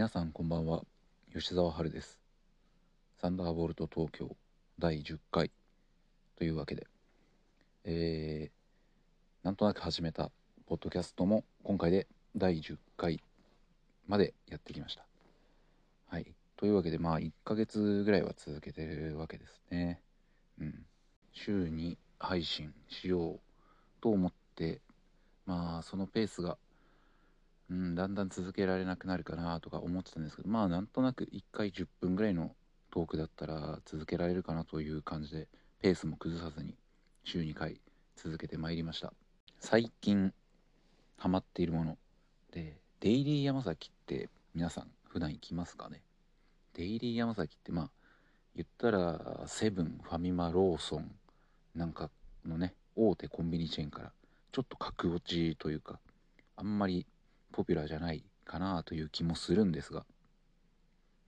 皆さんこんばんは。吉澤春です。サンダーボルト東京第10回というわけで。えー、なんとなく始めたポッドキャストも今回で第10回までやってきました。はい。というわけでまあ1ヶ月ぐらいは続けてるわけですね。うん。週に配信しようと思ってまあそのペースがうん、だんだん続けられなくなるかなとか思ってたんですけどまあなんとなく1回10分ぐらいのトークだったら続けられるかなという感じでペースも崩さずに週2回続けてまいりました。最近ハマっているものでデイリー山崎って皆さん普段行きますかね？デイリー山崎ってまあ言ったらセブンファミマローソンなんかのね大手コンビニチェーンからちょっと格落ちというかあんまりポピュラーじゃないかなという気もするんですが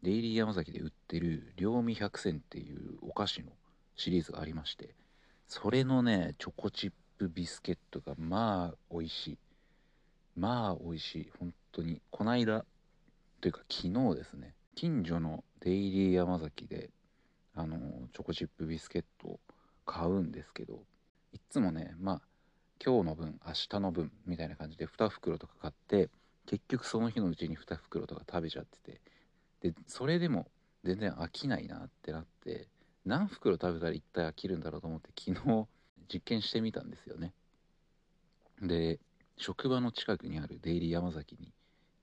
デイリー山崎で売ってる両味百選っていうお菓子のシリーズがありましてそれのねチョコチップビスケットがまあ美味しい。まあ美味しい。本当にこないだというか昨日ですね。近所のデイリー山崎であのチョコチップビスケットを買うんですけどいっつもねまあ今日の分明日の分みたいな感じで2袋とか買って結局その日のうちに2袋とか食べちゃってて。でそれでも全然飽きないなってなって何袋食べたら一体飽きるんだろうと思って昨日実験してみたんですよね。で職場の近くにあるデイリー山崎に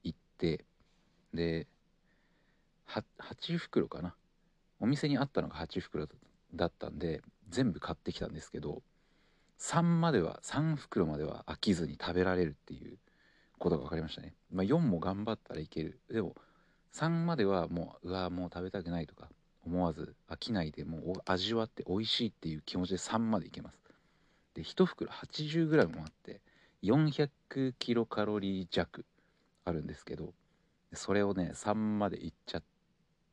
行ってで8袋かな。お店にあったのが8袋だったんで全部買ってきたんですけど3までは3袋までは飽きずに食べられるっていうことが分かりましたね、まあ、4も頑張ったらいける。でも3まではもううわもう食べたくないとか思わず飽きないでもう味わって美味しいっていう気持ちで3までいけます。で1袋 80g もあって400キロカロリー弱あるんですけどそれをね3までいっちゃっ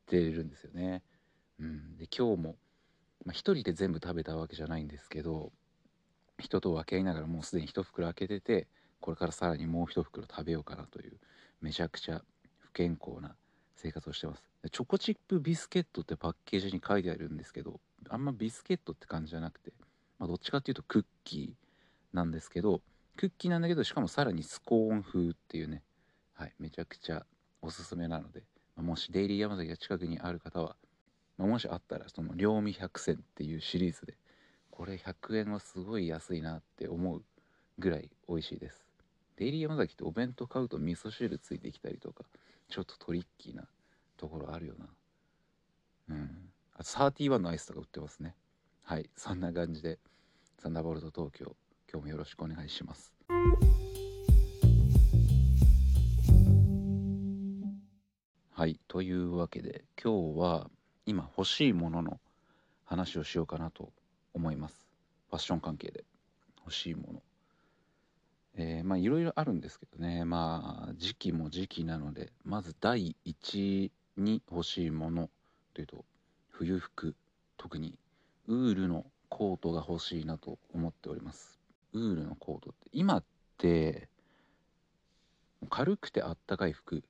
てるんですよね。うん。で今日も、まあ、1人で全部食べたわけじゃないんですけど人と分け合いながらもうすでに1袋開けててこれからさらにもう1袋食べようかなというめちゃくちゃ不健康な生活をしてます。チョコチップビスケットってパッケージに書いてあるんですけどあんまビスケットって感じじゃなくて、まあ、どっちかっていうとクッキーなんですけどクッキーなんだけどしかもさらにスコーン風っていうねはいめちゃくちゃおすすめなので、まあ、もしデイリー山崎が近くにある方は、まあ、もしあったらその両味百選っていうシリーズでこれ100円はすごい安いなって思うぐらい美味しいです。デイリー山崎ってお弁当買うと味噌汁ついてきたりとかちょっとトリッキーなところあるよな。うん。あと31のアイスとか売ってますね。はい。そんな感じでサンダーボルト東京今日もよろしくお願いします。はい。というわけで今日は今欲しいものの話をしようかなと思います。ファッション関係で。欲しいもの。えー、まあいろいろあるんですけどね。まあ時期も時期なのでまず第1に欲しいもの。というと冬服。特にウールのコートが欲しいなと思っております。ウールのコートって今って軽くてあったかい服。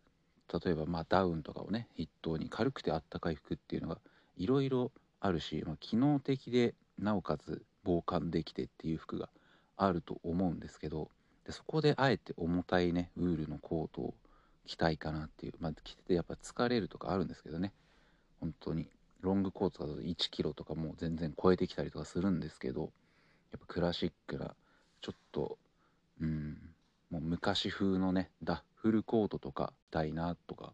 例えばまあダウンとかをね筆頭に軽くてあったかい服っていうのがいろいろあるし、まあ、機能的でなおかつ防寒できてっていう服があると思うんですけどでそこであえて重たいねウールのコートを着たいかなっていうまあ着ててやっぱ疲れるとかあるんですけどね。本当に。ロングコートだと1キロとかもう全然超えてきたりとかするんですけどやっぱクラシックなちょっとうんもう昔風のねダッフルコートとか着たいなとか、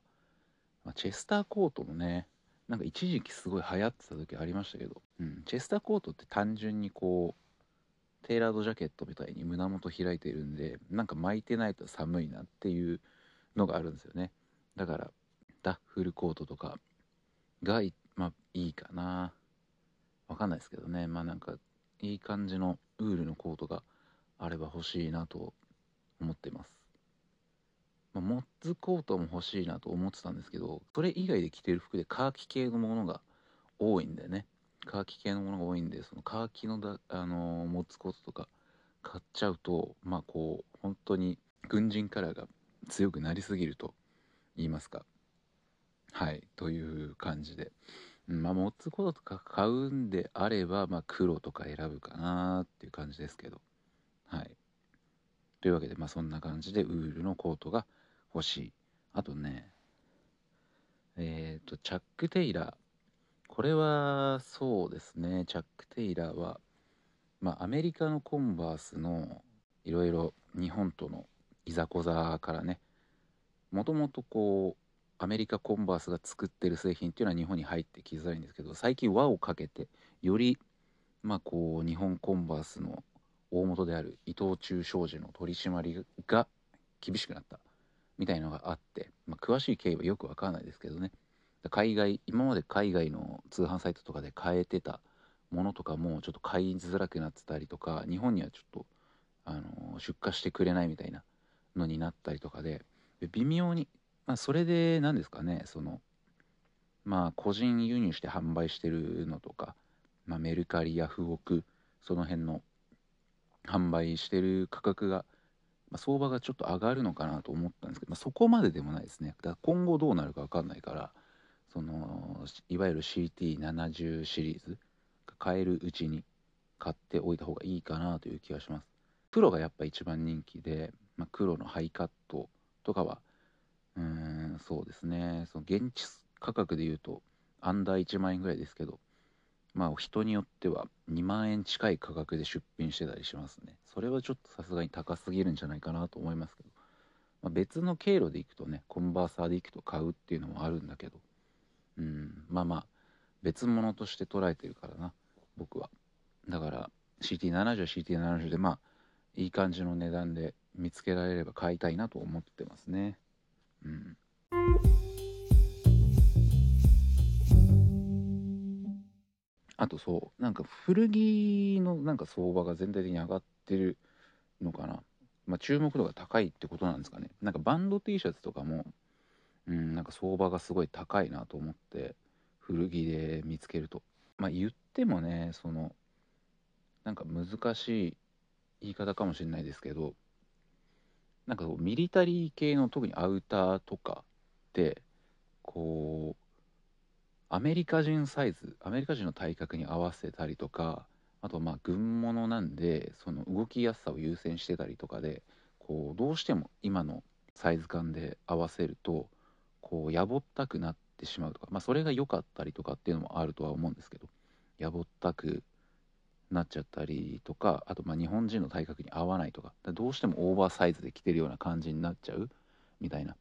まあ、チェスターコートもねなんか一時期すごい流行ってた時ありましたけど、うん、チェスターコートって単純にこうテーラードジャケットみたいに胸元開いてるんでなんか巻いてないと寒いなっていうのがあるんですよね。だからダッフルコートとかがまあいいかな。わかんないですけどね。まあなんかいい感じのウールのコートがあれば欲しいなと思っています。まあ、モッズコートも欲しいなと思ってたんですけどそれ以外で着てる服でカーキ系のものが多いんでね。カーキ系のものが多いんでそのカーキのだ、あのー、モッズコートとか買っちゃうとまあこう本当に軍人カラーが強くなりすぎると言いますか。はいという感じで、うん、まあ持つこととか買うんであれば、まあ、黒とか選ぶかなーっていう感じですけど。はい。というわけでまあそんな感じでウールのコートが欲しい。あとねえっ、ー、とチャック・テイラー。これはそうですね。チャック・テイラーはまあアメリカのコンバースのいろいろ日本とのいざこざからねもともとこうアメリカコンバースが作ってる製品っていうのは日本に入ってきづらいんですけど最近輪をかけてよりまあこう日本コンバースの大元である伊藤忠商事の取り締まりが厳しくなった。みたいのがあって、まあ、詳しい経緯はよくわからないですけどね。海外今まで海外の通販サイトとかで買えてたものとかもちょっと買いづらくなってたりとか日本にはちょっとあの出荷してくれないみたいなのになったりとかで微妙に、まあ、それで何ですかねそのまあ個人輸入して販売してるのとか、まあ、メルカリヤフオクその辺の販売してる価格が、まあ、相場がちょっと上がるのかなと思ったんですけど、まあ、そこまででもないですね。だから今後どうなるか分かんないからそのいわゆる CT70 シリーズが買えるうちに買っておいた方がいいかなという気がします。黒がやっぱ一番人気で、まあ、黒のハイカットとかはうーんそうですね。その現地価格で言うとアンダー1万円ぐらいですけどまあ人によっては2万円近い価格で出品してたりしますね。それはちょっとさすがに高すぎるんじゃないかなと思いますけど、まあ、別の経路で行くとねコンバーサーで行くと買うっていうのもあるんだけど。うんまあまあ別物として捉えてるからな僕は。だから CT70 は CT70 でまあいい感じの値段で見つけられれば買いたいなと思ってますね。うん。とそうなんか古着のなんか相場が全体的に上がってるのかな。まあ注目度が高いってことなんですかね。なんかバンド T シャツとかもうん、なんか相場がすごい高いなと思って古着で見つけると。まあ言ってもねそのなんか難しい言い方かもしれないですけどなんかミリタリー系の特にアウターとかってこうアメリカ人サイズアメリカ人の体格に合わせたりとかあとまあ軍物なんでその動きやすさを優先してたりとかでこうどうしても今のサイズ感で合わせるとこうやぼったくなってしまうとか、まあ、それが良かったりとかっていうのもあるとは思うんですけどやぼったくなっちゃったりとかあとまあ日本人の体格に合わないとかどうしてもオーバーサイズで着てるような感じになっちゃうみたいな。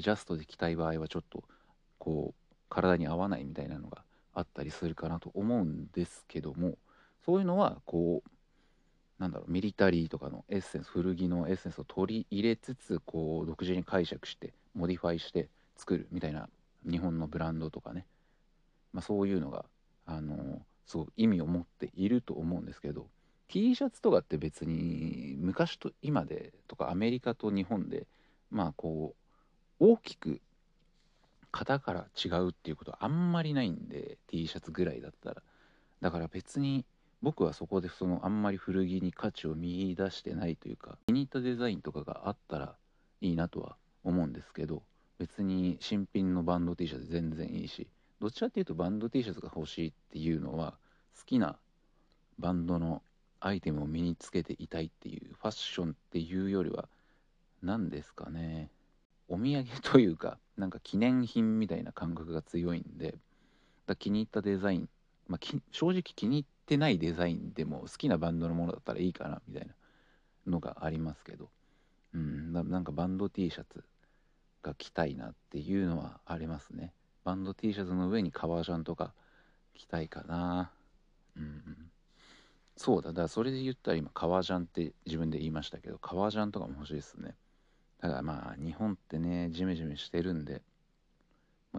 ジャストで着たい場合はちょっとこう体に合わないみたいなのがあったりするかなと思うんですけどもそういうのはこうなんだろうミリタリーとかのエッセンス古着のエッセンスを取り入れつつこう独自に解釈して modify して作るみたいな日本のブランドとかね、まあ、そういうのが、あのすごく意味を持っていると思うんですけど T シャツとかって別に昔と今でとかアメリカと日本でまあこう大きく型から違うっていうことはあんまりないんで T シャツぐらいだったら。だから別に僕はそこでそのあんまり古着に価値を見いだしてないというか気に入ったデザインとかがあったらいいなとは思うんですけど別に新品のバンド T シャツ全然いいしどちかっていうとバンド T シャツが欲しいっていうのは好きなバンドのアイテムを身につけていたいっていうファッションっていうよりは何ですかね。お土産というかなんか記念品みたいな感覚が強いんでだ気に入ったデザイン、まあ、正直気に入ってないデザインでも好きなバンドのものだったらいいかなみたいなのがありますけどうんなんかバンド T シャツが着たいなっていうのはありますね。バンド T シャツの上に革ジャンとか着たいかな。うんそうだだからそれで言ったら今革ジャンって自分で言いましたけど革ジャンとかも欲しいですね。ただまあ日本ってねジメジメしてるんで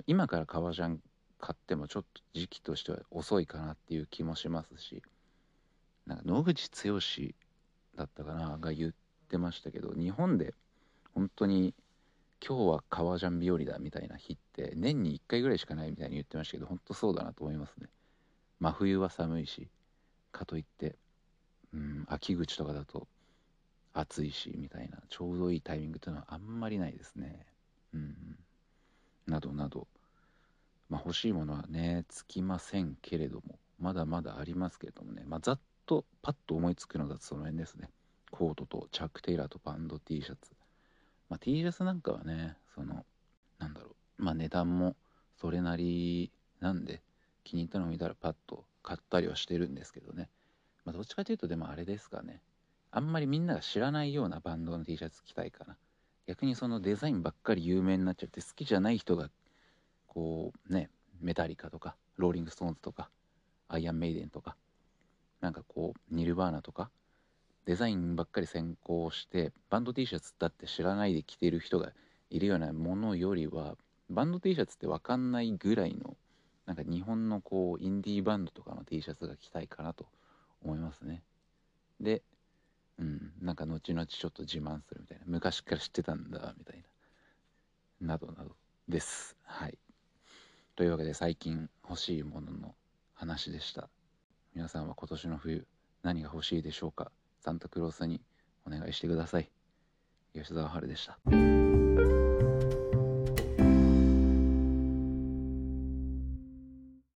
今から革ジャン買ってもちょっと時期としては遅いかなっていう気もしますしなんか野口剛だったかなが言ってましたけど日本で本当に今日は革ジャン日和だみたいな日って年に1回ぐらいしかないみたいに言ってましたけど本当そうだなと思いますね。真冬は寒いしかといってうん秋口とかだと暑いしみたいなちょうどいいタイミングというのはあんまりないですね。うんなどなど。まあ、欲しいものはねつきませんけれどもまだまだありますけれどもね、まあ、ざっとパッと思いつくのだとその辺ですね。コートとチャック・テイラーとバンド T シャツ、まあ、T シャツなんかはねそのなんだろう。まあ値段もそれなりなんで気に入ったのを見たらパッと買ったりはしてるんですけどね、まあ、どっちかというとでもあれですかね。あんまりみんなが知らないようなバンドの T シャツ着たいかな。逆にそのデザインばっかり有名になっちゃって好きじゃない人がこうねメタリカとかローリング・ストーンズとかアイアンメイデンとかなんかこうニルバーナとかデザインばっかり先行してバンド T シャツだって知らないで着てる人がいるようなものよりはバンド T シャツって分かんないぐらいのなんか日本のこうインディーバンドとかの T シャツが着たいかなと思いますね。でうん。なんか後々ちょっと自慢するみたいな。昔から知ってたんだみたいな。などなどです。はい。というわけで最近欲しいものの話でした。皆さんは今年の冬何が欲しいでしょうか？サンタクロースにお願いしてください。吉沢春でした。